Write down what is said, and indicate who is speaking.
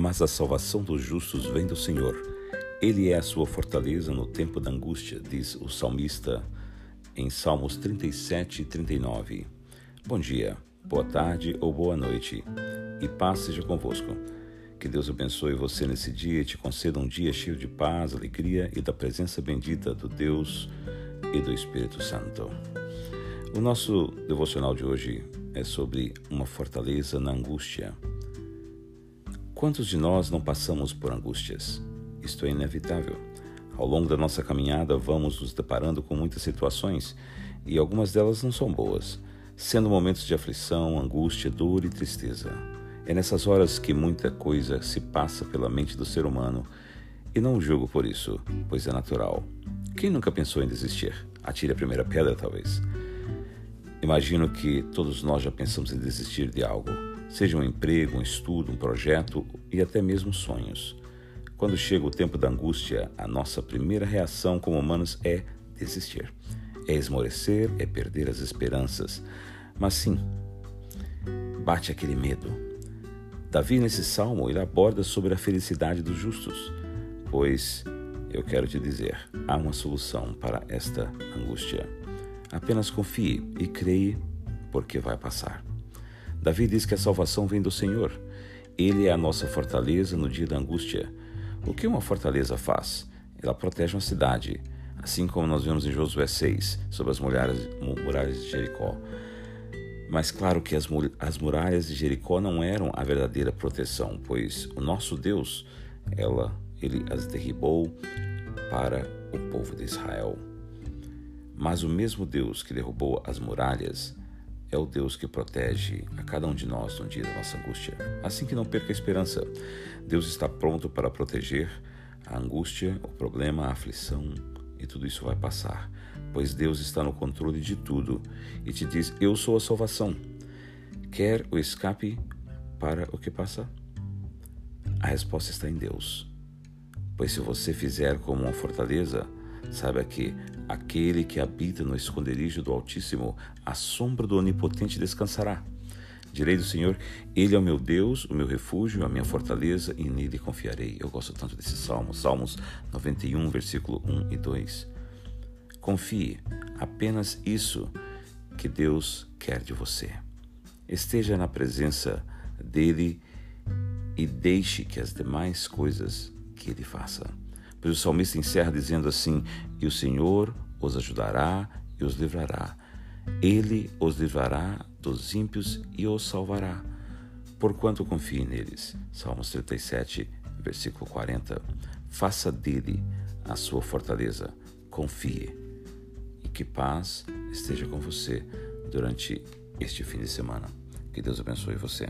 Speaker 1: Mas a salvação dos justos vem do Senhor. Ele é a sua fortaleza no tempo da angústia, diz o salmista em Salmos 37 e 39. Bom dia, boa tarde ou boa noite, e paz seja convosco. Que Deus abençoe você nesse dia e te conceda um dia cheio de paz, alegria e da presença bendita do Deus e do Espírito Santo. O nosso devocional de hoje é sobre uma fortaleza na angústia. Quantos de nós não passamos por angústias? Isto é inevitável. Ao longo da nossa caminhada, vamos nos deparando com muitas situações e algumas delas não são boas, sendo momentos de aflição, angústia, dor e tristeza. É nessas horas que muita coisa se passa pela mente do ser humano e não o julgo por isso, pois é natural. Quem nunca pensou em desistir? Atire a primeira pedra, talvez. Imagino que todos nós já pensamos em desistir de algo, seja um emprego, um estudo, um projeto e até mesmo sonhos. Quando chega o tempo da angústia, a nossa primeira reação como humanos é desistir. É esmorecer, é perder as esperanças. Mas sim, bate aquele medo. Davi, nesse salmo, ele aborda sobre a felicidade dos justos, pois eu quero te dizer, há uma solução para esta angústia. Apenas confie e creia, porque vai passar. Davi diz que a salvação vem do Senhor. Ele é a nossa fortaleza no dia da angústia. O que uma fortaleza faz? Ela protege uma cidade, assim como nós vemos em Josué 6, sobre as muralhas, muralhas de Jericó. Mas claro que as, as muralhas de Jericó não eram a verdadeira proteção, pois o nosso Deus, ela, ele as derribou para o povo de Israel. Mas o mesmo Deus que derrubou as muralhas é o Deus que protege a cada um de nós no dia da nossa angústia. Assim que não perca a esperança. Deus está pronto para proteger a angústia, o problema, a aflição e tudo isso vai passar, pois Deus está no controle de tudo e te diz: Eu sou a salvação. Quer o escape para o que passa? A resposta está em Deus. Pois se você fizer como uma fortaleza, saiba que aquele que habita no esconderijo do Altíssimo, a sombra do Onipotente descansará. Direi do Senhor, Ele é o meu Deus, o meu refúgio, a minha fortaleza, e nele confiarei. Eu gosto tanto desse salmo, Salmos 91, versículo 1 e 2. Confie, apenas isso que Deus quer de você. Esteja na presença dele e deixe que as demais coisas que ele faça. Pois o salmista encerra dizendo assim: E o Senhor os ajudará e os livrará. Ele os livrará dos ímpios e os salvará, porquanto confie neles. Salmos 37, versículo 40. Faça dele a sua fortaleza, confie. E que paz esteja com você durante este fim de semana. Que Deus abençoe você.